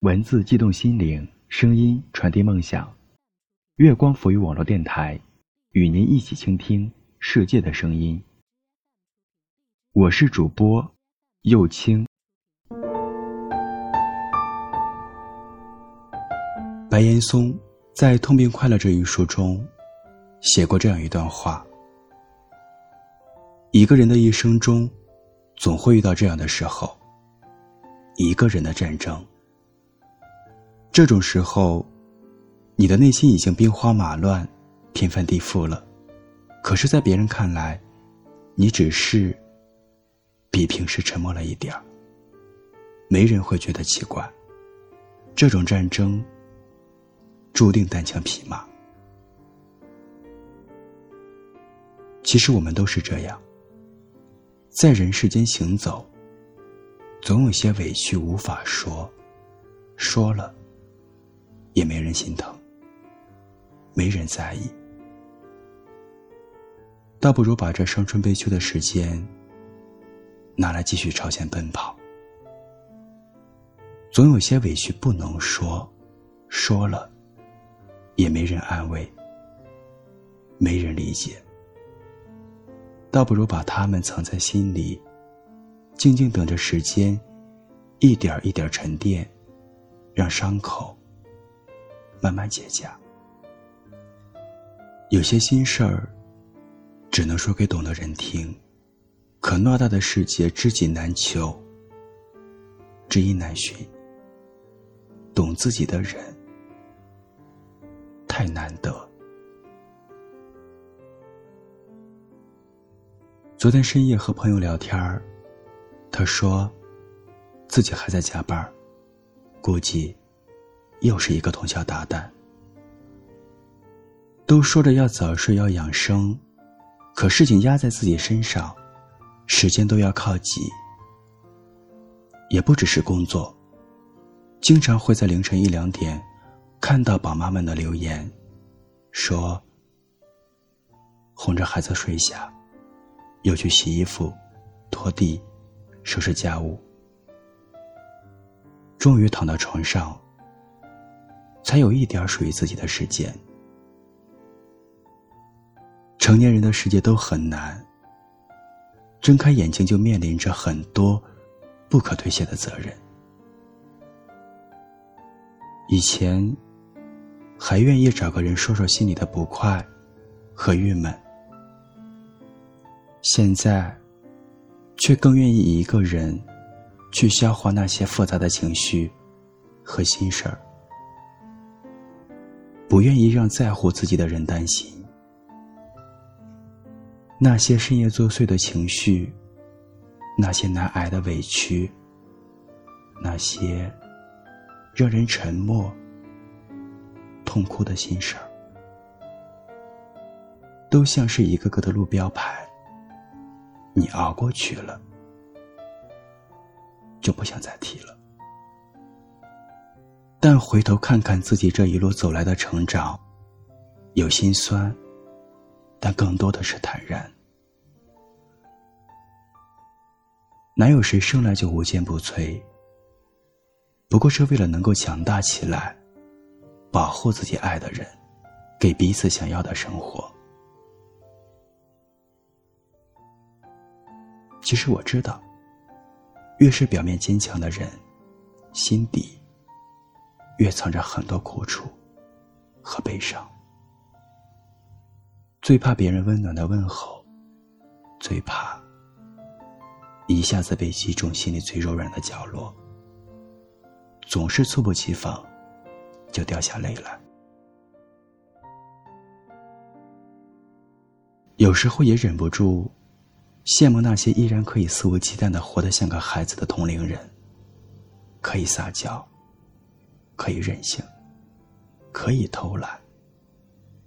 文字激动心灵，声音传递梦想。月光浮于网络电台，与您一起倾听世界的声音。我是主播右青。白岩松在《痛并快乐这》一书中写过这样一段话：一个人的一生中，总会遇到这样的时候，一个人的战争。这种时候，你的内心已经兵荒马乱、天翻地覆了。可是，在别人看来，你只是比平时沉默了一点儿。没人会觉得奇怪。这种战争注定单枪匹马。其实我们都是这样，在人世间行走，总有些委屈无法说，说了。也没人心疼，没人在意，倒不如把这伤春悲秋的时间拿来继续朝前奔跑。总有些委屈不能说，说了也没人安慰，没人理解，倒不如把他们藏在心里，静静等着时间一点一点沉淀，让伤口。慢慢结痂，有些心事儿，只能说给懂的人听。可偌大的世界，知己难求，知音难寻。懂自己的人，太难得。昨天深夜和朋友聊天儿，他说，自己还在加班估计。又是一个通宵达旦。都说着要早睡要养生，可事情压在自己身上，时间都要靠挤。也不只是工作，经常会在凌晨一两点，看到宝妈们的留言，说哄着孩子睡下，又去洗衣服、拖地、收拾家务，终于躺到床上。才有一点属于自己的时间。成年人的世界都很难，睁开眼睛就面临着很多不可推卸的责任。以前还愿意找个人说说心里的不快和郁闷，现在却更愿意一个人去消化那些复杂的情绪和心事儿。不愿意让在乎自己的人担心，那些深夜作祟的情绪，那些难挨的委屈，那些让人沉默、痛哭的心事儿，都像是一个个的路标牌。你熬过去了，就不想再提了。但回头看看自己这一路走来的成长，有心酸，但更多的是坦然。哪有谁生来就无坚不摧？不过是为了能够强大起来，保护自己爱的人，给彼此想要的生活。其实我知道，越是表面坚强的人，心底。越藏着很多苦楚和悲伤，最怕别人温暖的问候，最怕一下子被击中心里最柔软的角落，总是猝不及防就掉下泪来。有时候也忍不住羡慕那些依然可以肆无忌惮的活得像个孩子的同龄人，可以撒娇。可以任性，可以偷懒，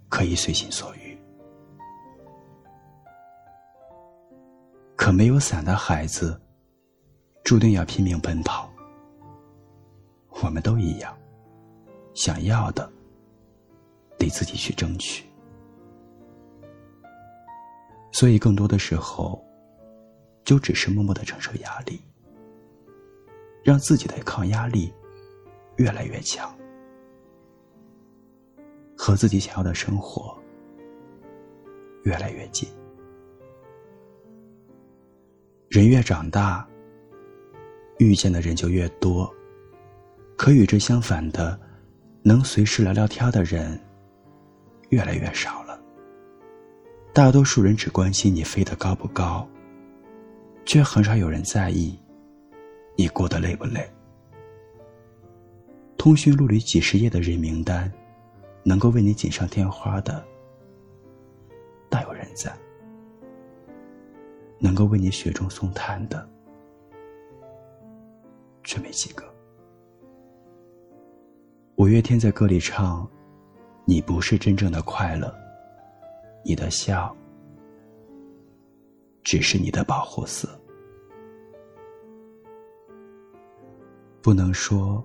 可以随心所欲。可没有伞的孩子，注定要拼命奔跑。我们都一样，想要的得自己去争取。所以，更多的时候，就只是默默的承受压力，让自己的抗压力。越来越强，和自己想要的生活越来越近。人越长大，遇见的人就越多，可与之相反的，能随时聊聊天的人越来越少了。大多数人只关心你飞得高不高，却很少有人在意你过得累不累。通讯录里几十页的人名单，能够为你锦上添花的大有人在；能够为你雪中送炭的，却没几个。五月天在歌里唱：“你不是真正的快乐。”你的笑，只是你的保护色。不能说，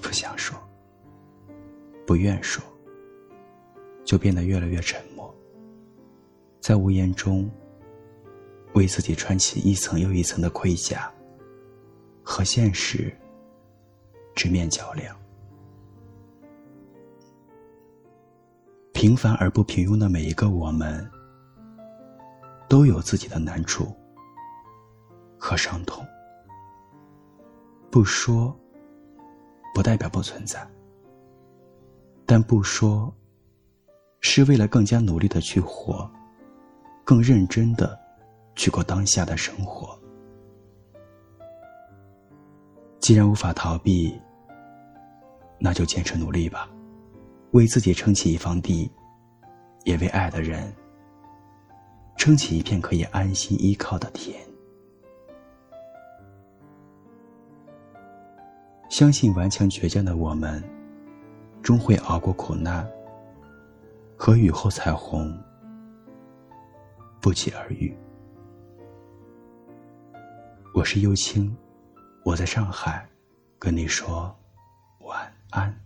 不想说，不愿说，就变得越来越沉默，在无言中，为自己穿起一层又一层的盔甲，和现实直面较量。平凡而不平庸的每一个我们，都有自己的难处和伤痛。不说，不代表不存在，但不说，是为了更加努力的去活，更认真的去过当下的生活。既然无法逃避，那就坚持努力吧。为自己撑起一方地，也为爱的人撑起一片可以安心依靠的天。相信顽强倔强的我们，终会熬过苦难，和雨后彩虹不期而遇。我是幽青，我在上海，跟你说晚安。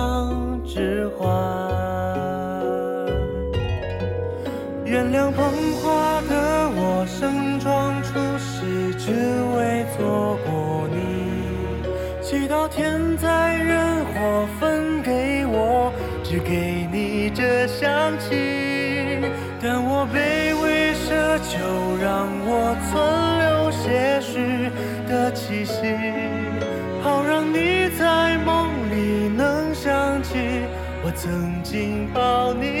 这香气，但我被。就让我存留些许的气息，好让你在梦里能想起我曾经抱你